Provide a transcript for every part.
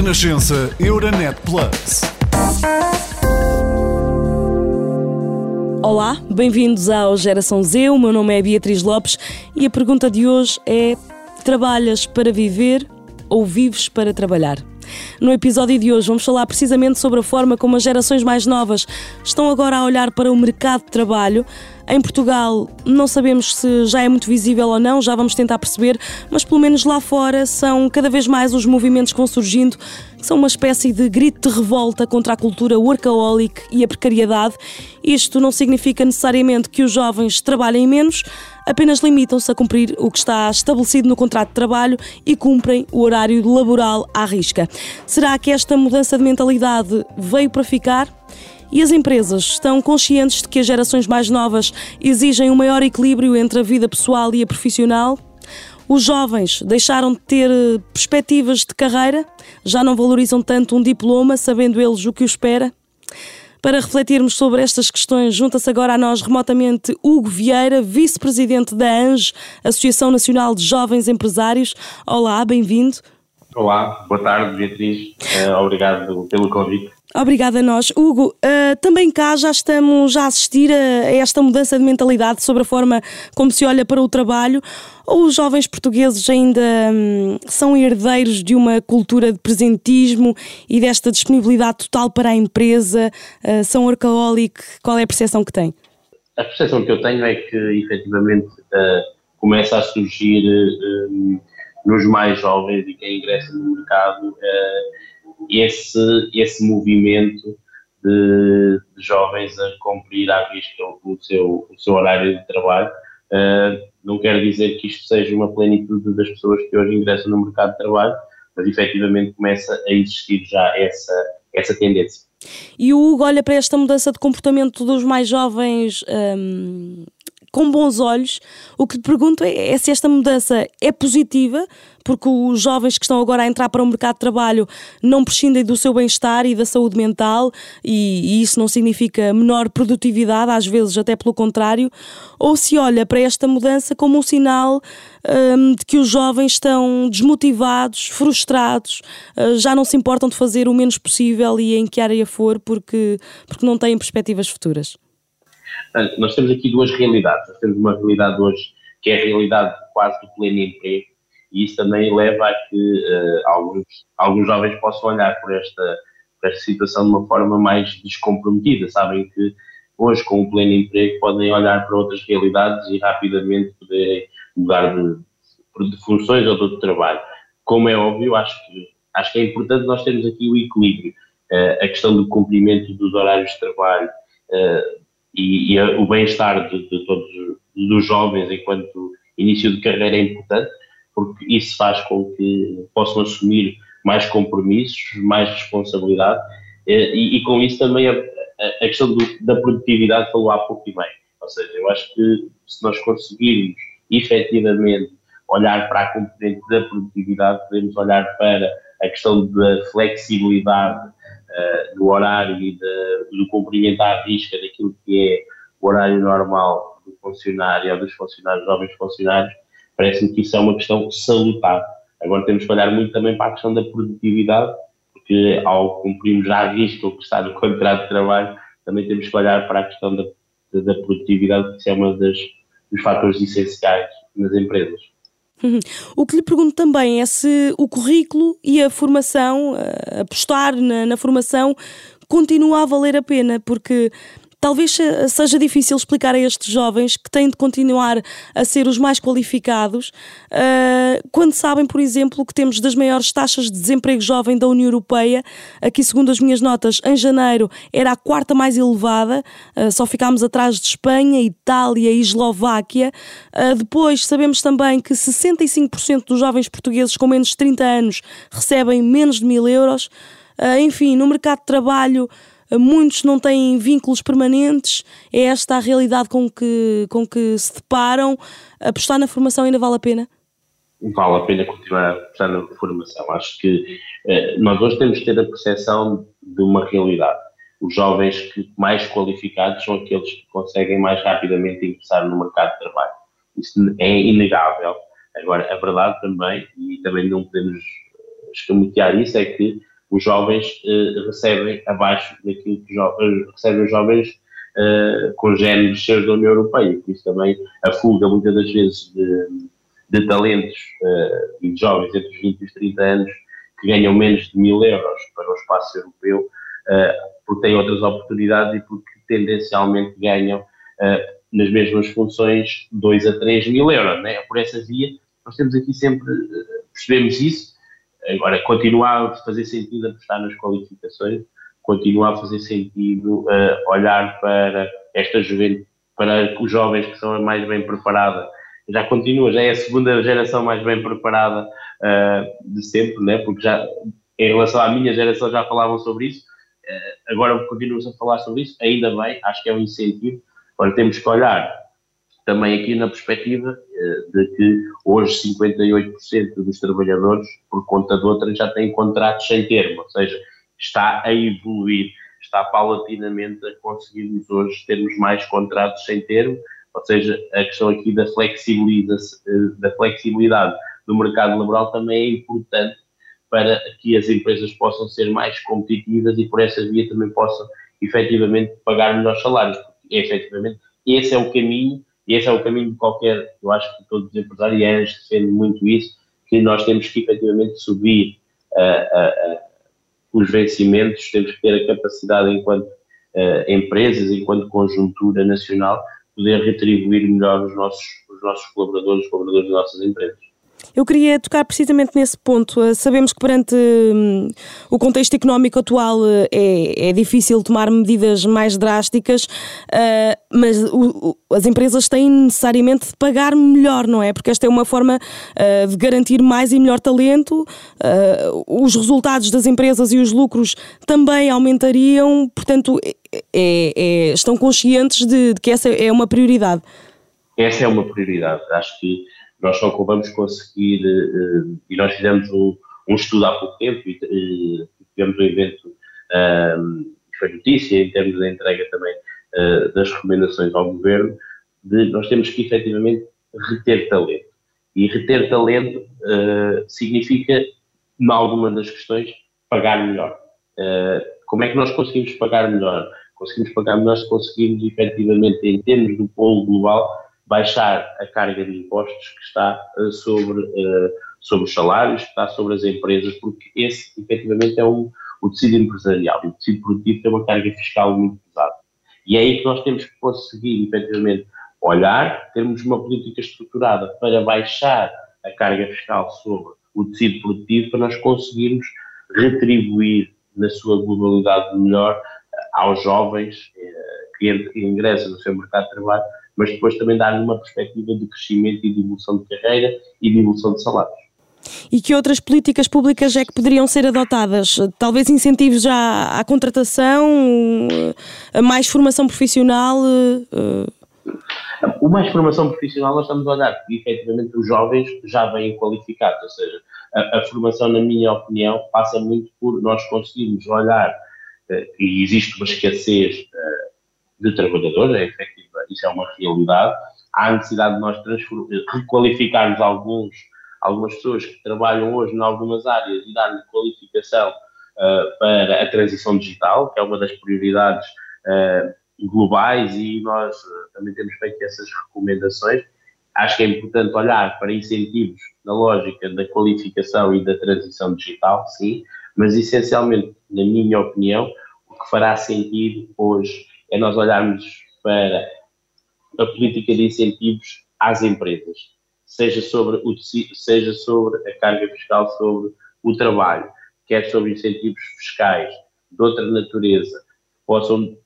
Renascença Euronet Plus. Olá, bem-vindos ao Geração Z. O meu nome é Beatriz Lopes e a pergunta de hoje é: trabalhas para viver ou vives para trabalhar? No episódio de hoje vamos falar precisamente sobre a forma como as gerações mais novas estão agora a olhar para o mercado de trabalho. Em Portugal não sabemos se já é muito visível ou não, já vamos tentar perceber, mas pelo menos lá fora são cada vez mais os movimentos que vão surgindo, que são uma espécie de grito de revolta contra a cultura workaholic e a precariedade. Isto não significa necessariamente que os jovens trabalhem menos, apenas limitam-se a cumprir o que está estabelecido no contrato de trabalho e cumprem o horário laboral à risca. Será que esta mudança de mentalidade veio para ficar? E as empresas estão conscientes de que as gerações mais novas exigem um maior equilíbrio entre a vida pessoal e a profissional? Os jovens deixaram de ter eh, perspectivas de carreira? Já não valorizam tanto um diploma, sabendo eles o que os espera? Para refletirmos sobre estas questões, junta-se agora a nós remotamente Hugo Vieira, vice-presidente da ANGE, Associação Nacional de Jovens Empresários. Olá, bem-vindo. Olá, boa tarde, Beatriz. Uh, obrigado pelo convite. Obrigada a nós. Hugo, uh, também cá já estamos a assistir a, a esta mudança de mentalidade sobre a forma como se olha para o trabalho. Ou os jovens portugueses ainda hum, são herdeiros de uma cultura de presentismo e desta disponibilidade total para a empresa? Uh, são workaholic? Qual é a percepção que tem? A percepção que eu tenho é que, efetivamente, uh, começa a surgir hum, nos mais jovens e quem ingressa no mercado esse, esse movimento de, de, jovens a cumprir à risca o seu, o seu horário de trabalho. Uh, não quer dizer que isto seja uma plenitude das pessoas que hoje ingressam no mercado de trabalho, mas efetivamente começa a existir já essa, essa tendência. E o Hugo olha para esta mudança de comportamento dos mais jovens um, com bons olhos. O que lhe pergunto é, é se esta mudança é positiva, porque os jovens que estão agora a entrar para o mercado de trabalho não prescindem do seu bem-estar e da saúde mental, e, e, isso não significa menor produtividade, às vezes até pelo contrário, ou se olha para esta mudança como um sinal um, de que os jovens estão desmotivados, frustrados, uh, já não se importam de fazer o menos possível e em que área for, porque, porque não têm perspectivas futuras. Nós temos aqui duas realidades. Nós temos uma realidade hoje que é a realidade quase do pleno emprego, e isso também leva a que uh, alguns, alguns jovens possam olhar por esta, por esta situação de uma forma mais descomprometida. Sabem que hoje, com o pleno emprego, podem olhar para outras realidades e rapidamente poderem mudar de, de funções ou de trabalho. Como é óbvio, acho que, acho que é importante nós termos aqui o equilíbrio. Uh, a questão do cumprimento dos horários de trabalho uh, e, e, o bem-estar de, de todos dos jovens enquanto início de carreira é importante, porque isso faz com que possam assumir mais compromissos, mais responsabilidade eh, e, e com isso também a, a questão do, da produtividade falou há pouco e bem. Ou seja, eu acho que se nós conseguirmos efetivamente olhar para a componente da produtividade, podemos olhar para a questão da flexibilidade uh, do horário e de, do cumprimento à risca daquilo que é o horário normal do funcionário ou dos funcionários, jovens funcionários, Parece-me que isso é uma questão salutar. Agora temos que olhar muito também para a questão da produtividade, porque ao cumprirmos a risca o que está no contrato de trabalho, também temos que olhar para a questão da, da produtividade, porque isso é um dos fatores essenciais nas empresas. O que lhe pergunto também é se o currículo e a formação, apostar na, na formação, continua a valer a pena, porque Talvez seja difícil explicar a estes jovens que têm de continuar a ser os mais qualificados uh, quando sabem, por exemplo, que temos das maiores taxas de desemprego jovem da União Europeia. Aqui, segundo as minhas notas, em janeiro era a quarta mais elevada, uh, só ficámos atrás de Espanha, Itália e Eslováquia. Uh, depois, sabemos também que 65% dos jovens portugueses com menos de 30 anos recebem menos de mil euros. enfim, no mercado de trabalho muitos não têm vínculos permanentes, é esta a realidade com que, com que se deparam. Apostar na formação ainda vale a pena? Vale a pena continuar a apostar na formação. Acho que eh, nós hoje temos que ter a percepção de uma realidade. Os jovens que mais qualificados são aqueles que conseguem mais rapidamente ingressar no mercado de trabalho. Isso é inegável. Agora, a verdade também, e também não podemos escamotear isso, é que os jovens uh, recebem abaixo daquilo que jo uh, recebem os jovens com géneros seus da União Europeia, por isso também a fuga muitas das vezes de, de talentos e de jovens entre os 20 e os 30 anos que ganham menos de mil euros para o espaço europeu, porque têm outras oportunidades e porque tendencialmente ganham nas mesmas funções 2 a 3 mil euros, né? por essa via nós temos aqui sempre, percebemos isso, Agora, continua a fazer sentido apostar nas qualificações, continua a fazer sentido uh, olhar para esta juventude, para os jovens que são a mais bem preparada. Já continua, já é a segunda geração mais bem preparada uh, de sempre, né? porque já em relação à minha geração já falavam sobre isso, uh, agora continuamos a falar sobre isso, ainda bem, acho que é um incentivo. Agora temos que olhar também aqui na perspectiva eh, de que hoje 58% dos trabalhadores, por conta de outra, já têm contratos sem termo, ou seja, está a evoluir, está paulatinamente a conseguirmos hoje termos mais contratos sem termo, ou seja, a questão aqui da, eh, da flexibilidade do mercado laboral também é importante para que as empresas possam ser mais competitivas e por essa via também possam efetivamente pagar melhores salários, porque efetivamente esse é o caminho e esse é o caminho de qualquer, eu acho que todos os empresarios defendem muito isso, que nós temos que efetivamente subir uh, os vencimentos, temos que ter a capacidade enquanto empresas, enquanto conjuntura nacional, poder retribuir melhor os nossos, os nossos colaboradores, os colaboradores das nossas empresas. Eu queria tocar precisamente nesse ponto. Eh, sabemos que perante hum, o contexto económico atual eh, é, é difícil tomar medidas mais drásticas, uh, mas as empresas têm necessariamente de pagar melhor, não é? Porque esta é uma forma de garantir mais e melhor talento. Os resultados das empresas e os lucros também aumentariam, portanto, é, é, estão conscientes de, de que essa é uma prioridade. Essa é uma prioridade. Acho que nós só vamos conseguir, uh, e nós fizemos um, um, estudo há pouco tempo e tivemos um evento um, que foi notícia em termos da entrega também uh, das recomendações ao governo, de nós temos que efetivamente reter talento. E reter talento significa, em alguma das questões, pagar melhor. como é que nós conseguimos pagar melhor? Conseguimos pagar melhor se conseguimos efetivamente, em termos do polo global, baixar a carga de impostos que está uh, sobre, uh, sobre os salários, que está sobre as empresas, porque esse, efetivamente, é um, o tecido empresarial. O tecido produtivo tem uma carga fiscal muito pesada. E é aí que nós temos que conseguir, efetivamente, olhar, termos uma política estruturada para baixar a carga fiscal sobre o tecido produtivo, para nós conseguirmos retribuir na sua globalidade melhor eh, aos jovens que ingressam no seu mercado de trabalho mas depois também dar-lhe uma perspectiva de crescimento e de evolução de carreira e de evolução de salários. E que outras políticas públicas é que poderiam ser adotadas? Talvez incentivos já à contratação, a mais formação profissional? O mais formação profissional nós estamos a olhar, porque efetivamente os jovens já vêm qualificados, ou seja, a, a formação, na minha opinião, passa muito por nós conseguirmos olhar, e existe uma escassez de trabalhadores, é efetivo isso é uma realidade. Há a necessidade de nós requalificarmos alguns, algumas pessoas que trabalham hoje em algumas áreas e dar-lhe qualificação uh, para a transição digital, que é uma das prioridades uh, globais e nós uh, também temos feito essas recomendações. Acho que é importante olhar para incentivos na lógica da qualificação e da transição digital, sim, mas essencialmente, na minha opinião, o que fará sentido hoje é nós olharmos para a política de incentivos às empresas, seja sobre, o, seja sobre a carga fiscal sobre o trabalho, quer sobre incentivos fiscais de outra natureza, que possam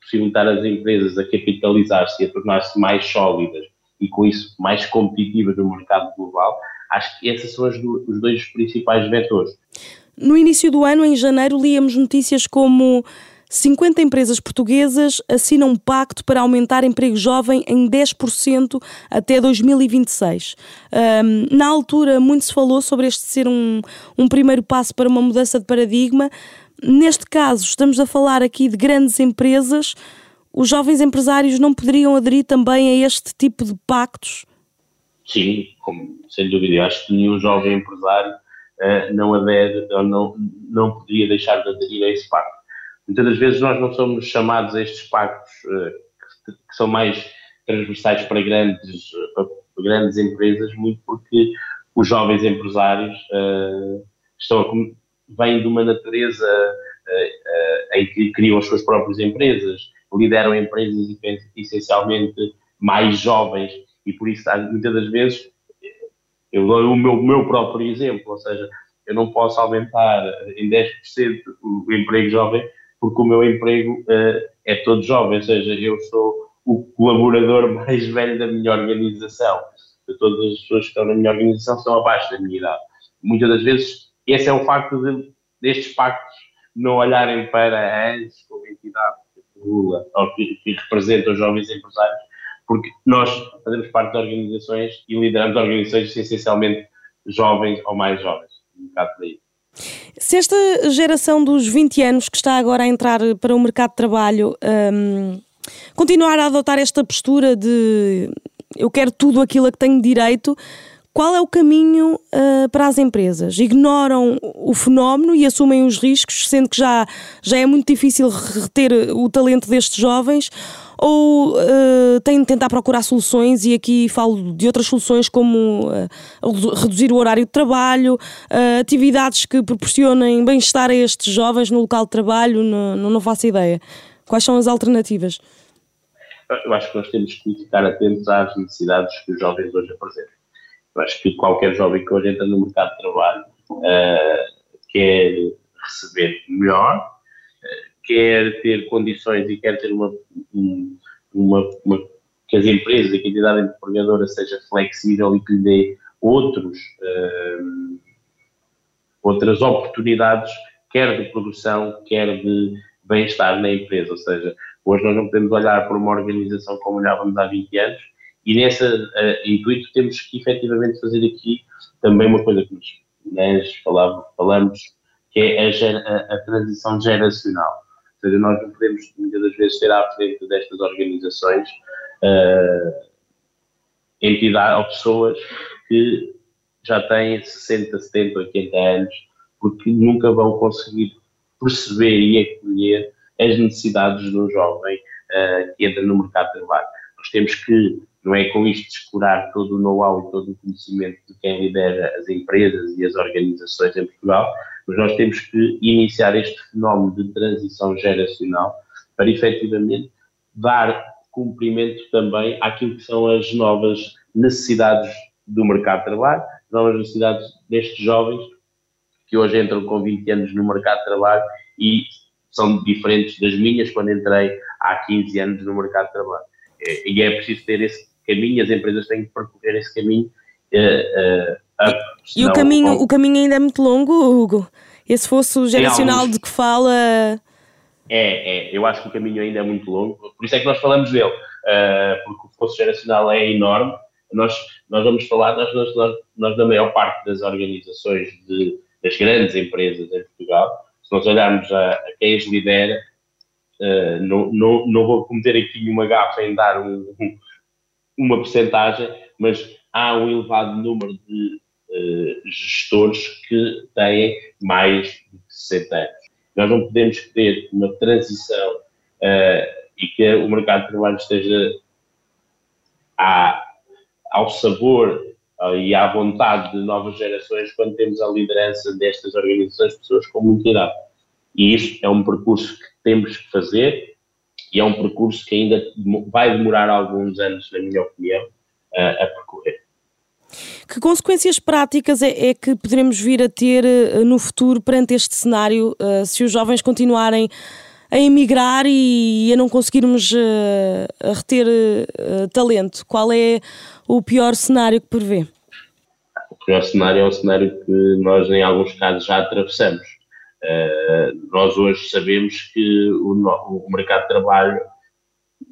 possibilitar às empresas a capitalizar-se e a tornar-se mais sólidas e com isso mais competitivas no mercado global, acho que esses são os dois principais vetores. No início do ano, em janeiro, líamos notícias como 50 empresas portuguesas assinam um pacto para aumentar emprego jovem em 10% até 2026. Um, na altura, muito se falou sobre este ser um, um primeiro passo para uma mudança de paradigma. Neste caso, estamos a falar aqui de grandes empresas. Os jovens empresários não poderiam aderir também a este tipo de pactos? Sim, como, sem dúvida. Acho que nenhum jovem empresário uh, não adere ou não, não poderia deixar de aderir a esse pacto. Muitas das vezes nós não somos chamados a estes pactos uh, que, que, são mais transversais para grandes, para grandes empresas, muito porque os jovens empresários uh, estão a, vêm de uma natureza em que criam as suas próprias empresas, lideram empresas essencialmente mais jovens. E por isso muitas das vezes eu dou o meu, meu próprio exemplo, ou seja, eu não posso aumentar em 10% o emprego jovem porque o meu emprego uh, é todo jovem, ou seja, eu sou o colaborador mais velho da minha organização. Todas as pessoas que estão na minha organização são abaixo da minha idade. Muitas das vezes, esse é o facto de, destes pactos não olharem para a ANS como entidade que regula ou que, que representa os jovens empresários, porque nós fazemos parte de organizações e lideramos organizações essencialmente jovens ou mais jovens. Um bocado por aí. Se esta geração dos 20 anos que está agora a entrar para o mercado de trabalho um, continuar a adotar esta postura de eu quero tudo aquilo a que tenho direito, qual é o caminho uh, para as empresas? Ignoram o fenómeno e assumem os riscos, sendo que já, já é muito difícil reter o talento destes jovens? Ou uh, têm de tentar procurar soluções, e aqui falo de outras soluções como uh, reduzir o horário de trabalho, uh, atividades que proporcionem bem-estar a estes jovens no local de trabalho, não, não faço ideia. Quais são as alternativas? Eu acho que nós temos que ficar atentos às necessidades que os jovens hoje apresentam. Eu acho que qualquer jovem que hoje entra no mercado de trabalho quer receber melhor, quer ter condições e quer ter uma, uma, uma que as empresas a entidade empregadora seja flexível e que lhe dê outros, uh, outras oportunidades, quer de produção, quer de bem-estar na empresa. Ou seja, hoje nós não podemos olhar para uma organização como olhávamos há 20 anos e nesse uh, intuito temos que efetivamente fazer aqui também uma coisa que nós falava, falamos, que é a, a, a, transição geracional. Seja, nós não podemos muitas das vezes ter à frente destas organizações uh, entidades ou pessoas que já têm 60, 70, 80 anos, porque nunca vão conseguir perceber e acolher as necessidades de um jovem uh, que entra no mercado de trabalho. Nós temos que não é com isto descurar todo o know-how e todo o conhecimento de quem lidera as empresas e as organizações em Portugal, mas nós temos que iniciar este fenómeno de transição geracional para efetivamente dar cumprimento também àquilo que são as novas necessidades do mercado de trabalho, novas necessidades destes jovens que hoje entram com 20 anos no mercado de trabalho e são diferentes das minhas quando entrei há 15 anos no mercado de trabalho. E é preciso ter esse caminho, as empresas têm que percorrer esse caminho. Uh, up, e o caminho, o caminho ainda é muito longo, Hugo? Esse fosse o geracional de que fala. É, é, eu acho que o caminho ainda é muito longo, por isso é que nós falamos dele, uh, porque o fosso geracional é enorme. Nós, nós vamos falar, nós, nós, nós, da maior parte das organizações de, das grandes empresas em Portugal, se nós olharmos a, a quem as lidera, uh, não, não, não vou cometer aqui nenhuma gafa em dar um, um uma porcentagem, mas há um elevado número de gestores que têm mais de 60 anos. Nós não podemos ter uma transição uh, e que o mercado de trabalho esteja à, ao sabor uh, e à vontade de novas gerações quando temos a liderança destas organizações, pessoas com muita idade. E isto é um percurso que temos que fazer, e é um percurso que ainda vai demorar alguns anos, na minha opinião, a percorrer. Que consequências práticas é, é, que poderemos vir a ter uh, no futuro perante este cenário, uh, se os jovens continuarem a emigrar e, a não conseguirmos uh, a reter talento? Qual é o pior cenário que prevê? O pior cenário é o cenário que nós, em alguns casos, já atravessamos Uh, nós hoje sabemos que o, o, mercado de trabalho,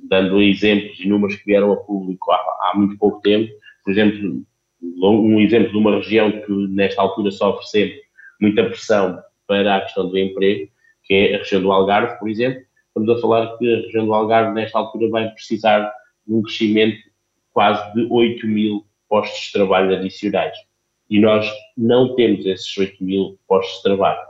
dando exemplos e números que vieram a público há, há, muito pouco tempo, por exemplo, um exemplo de uma região que nesta altura sofre sempre muita pressão para a questão do emprego, que é a região do Algarve, por exemplo, estamos a falar que a região do Algarve nesta altura vai precisar de um crescimento quase de 8 mil postos de trabalho adicionais. e nós não temos esses 8 mil postos de trabalho.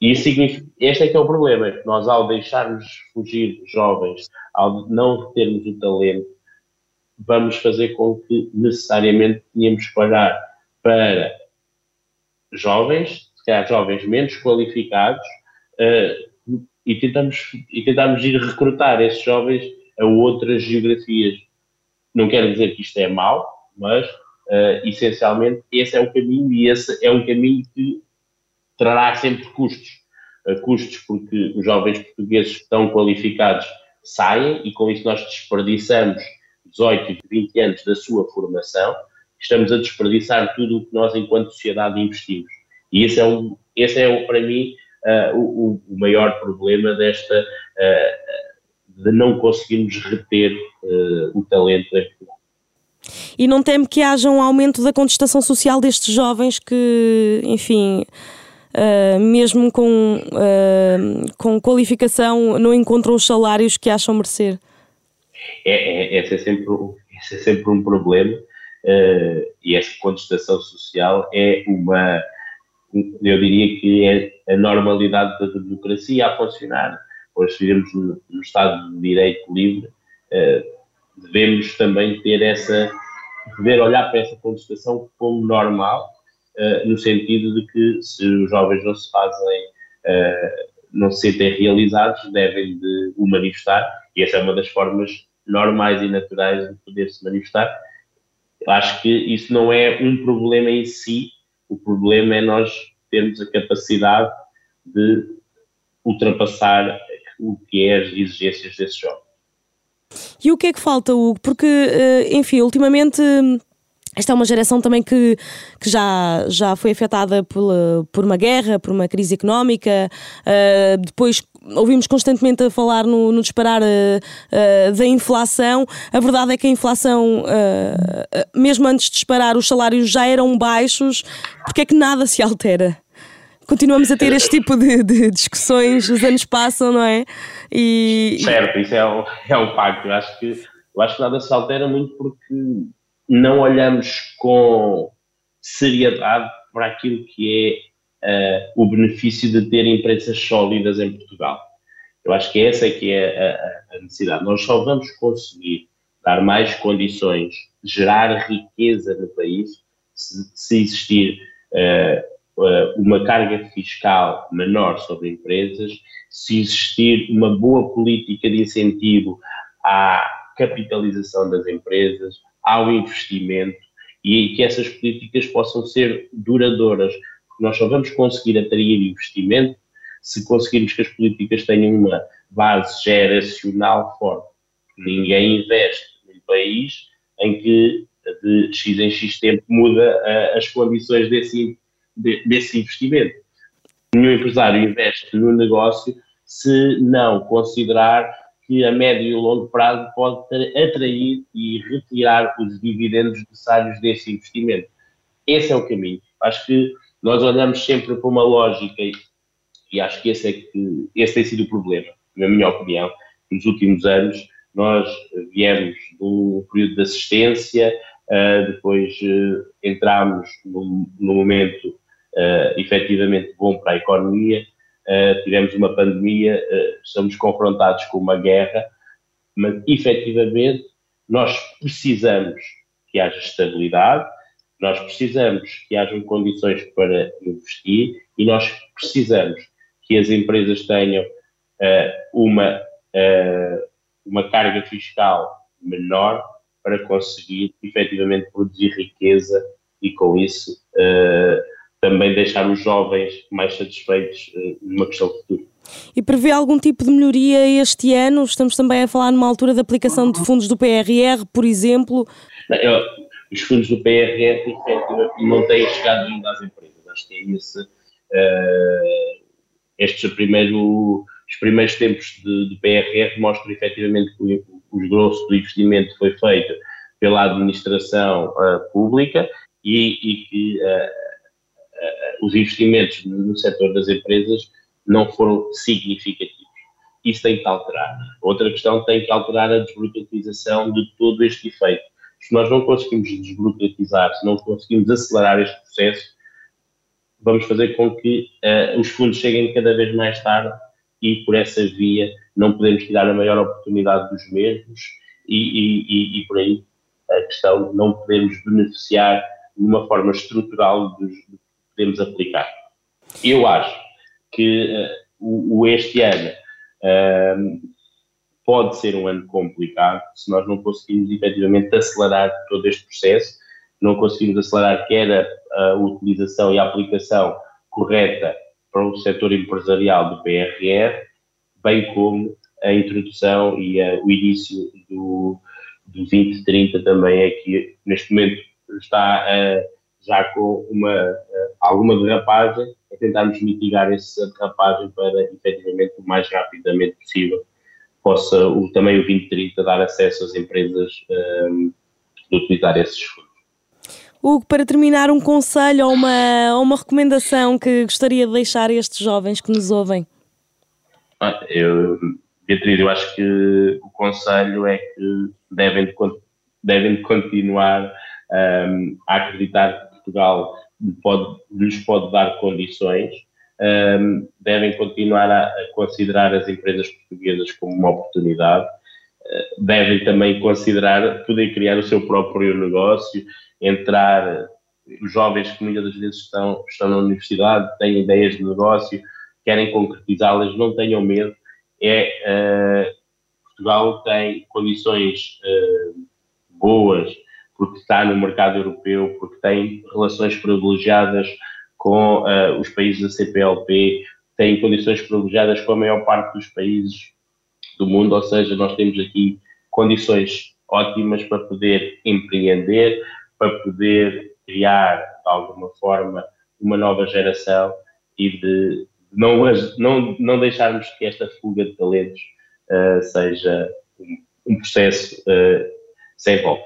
E isso significa, este é que é o problema, é nós ao deixarmos fugir jovens, ao não termos o talento, vamos fazer com que necessariamente tenhamos que pagar para jovens, se calhar jovens menos qualificados, uh, e, tentamos, e tentamos ir recrutar esses jovens a outras geografias. Não quero dizer que isto é mau, mas uh, essencialmente esse é o caminho e esse é um caminho que trará sempre custos. Uh, custos porque os jovens portugueses estão qualificados saem e com isso nós desperdiçamos 18 e 20 anos da sua formação, estamos a desperdiçar tudo o que nós enquanto sociedade investimos. E esse é, um, esse é para mim uh, o, o, maior problema desta uh, de não conseguirmos reter uh, o talento Portugal. E não teme que haja um aumento da contestação social destes jovens que, enfim, uh, mesmo com, uh, com qualificação, não encontram os salários que acham merecer? É, é, esse, é sempre, esse é sempre um problema uh, e essa contestação social é uma, eu diria que é a normalidade da democracia a funcionar. Hoje vivemos no, Estado de Direito livre, devemos também ter essa, poder olhar para essa contestação como normal, uh, no sentido de que se os jovens não se fazem, uh, não se sentem realizados, devem de o manifestar, e essa é uma das formas normais e naturais de poder se manifestar. Acho que isso não é um problema em si, o problema é nós termos a capacidade de ultrapassar o que é as exigências desses jovens. E o que é que falta, Hugo? Porque, eh, enfim, ultimamente. Esta é uma geração também que, que já, já foi afetada por, por uma guerra, por uma crise económica. Uh, depois ouvimos constantemente a falar no, no disparar uh, da inflação. A verdade é que a inflação, mesmo antes de disparar, os salários já eram baixos. Porque é que nada se altera? continuamos a ter este tipo de, de, discussões, os anos passam, não é? E... Certo, isso é um, é um facto. Eu acho, que, eu acho que nada se altera muito porque não olhamos com seriedade para aquilo que é uh, o benefício de ter empresas sólidas em Portugal. Eu acho que essa é que é a, a necessidade. Nós só vamos conseguir dar mais condições, gerar riqueza no país, se, se existir uh, uma carga fiscal menor sobre empresas, se existir uma boa política de incentivo à capitalização das empresas, ao investimento e que essas políticas possam ser duradouras, nós só vamos conseguir atrair investimento se conseguirmos que as políticas tenham uma base geracional forte. Ninguém investe num país em que de X em X tempo muda as condições desse de, desse investimento. Nenhum empresário investe no negócio se não considerar que a médio e longo prazo pode atrair e retirar os dividendos necessários desse investimento. Esse é o caminho. Acho que nós olhamos sempre para uma lógica e, e acho que esse, é que esse tem sido o problema, na minha opinião. Nos últimos anos, nós viemos de um período de assistência, uh, depois uh, entramos no momento uh, efetivamente bom para a economia. Uh, tivemos uma pandemia, uh, estamos confrontados com uma guerra, mas efetivamente nós precisamos que haja estabilidade, nós precisamos que hajam condições para investir e nós precisamos que as empresas tenham uh, uma, uma carga fiscal menor para conseguir efetivamente produzir riqueza e com isso também deixar os jovens mais satisfeitos uh, numa questão de futuro. E prevê algum tipo de melhoria este ano? Estamos também a falar numa altura de aplicação de fundos do PRR, por exemplo? Eu, os fundos do PRR não têm chegado ainda às empresas. Acho que é esse, uh, estes primeiro, os primeiros tempos de, de PRR mostram efetivamente que o, o grosso do investimento foi feito pela administração uh, pública e, e que os investimentos no setor das empresas não foram significativos. Isso tem que alterar. Outra questão tem que alterar a desburocratização de todo este efeito. Se nós não conseguimos desburocratizar, se não conseguimos acelerar este processo, vamos fazer com que uh, os fundos cheguem cada vez mais tarde e por essa via não podemos tirar a maior oportunidade dos mesmos e, e, e, e por aí a questão de não podemos beneficiar de uma forma estrutural dos que podemos aplicar. Eu acho que uh, o, o, este ano uh, pode ser um ano complicado se nós não conseguimos efetivamente acelerar todo este processo, não conseguimos acelerar quer a, a utilização e a aplicação correta para o setor empresarial do PRR, bem como a introdução e a, o início do, do 2030 também é que neste momento está uh, já com uma, alguma derrapagem, a tentarmos mitigar essa derrapagem para efetivamente o mais rapidamente possível possa o, também o 2030 dar acesso às empresas um, de utilizar esses fundos. Hugo, para terminar, um conselho ou uma, uma recomendação que gostaria de deixar a estes jovens que nos ouvem? Ah, eu, Beatriz, eu acho que o conselho é que devem, de, devem de continuar um, a acreditar que Portugal pode, lhes pode dar condições, um, devem continuar a, considerar as empresas portuguesas como uma oportunidade, uh, devem também considerar poder criar o seu próprio negócio, entrar, os jovens que muitas das vezes estão, estão na universidade, têm ideias de negócio, querem concretizá-las, não tenham medo, é uh, Portugal tem condições uh, boas porque está no mercado europeu, porque tem relações privilegiadas com uh, os países da CPLP, tem condições privilegiadas com a maior parte dos países do mundo, ou seja, nós temos aqui condições ótimas para poder empreender, para poder criar, de alguma forma, uma nova geração e de não, não, não deixarmos que esta fuga de talentos uh, seja um, um processo uh, sem volta.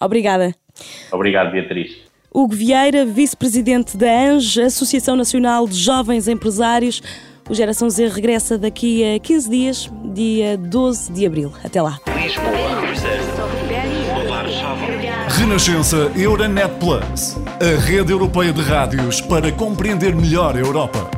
Obrigada. Obrigado, Beatriz. Hugo Vieira, vice-presidente da ANGE, Associação Nacional de Jovens Empresários. O Geração Z regressa daqui a 15 dias, dia 12 de abril. Até lá. Renascença Euronet Plus, a rede europeia de rádios para compreender melhor a Europa.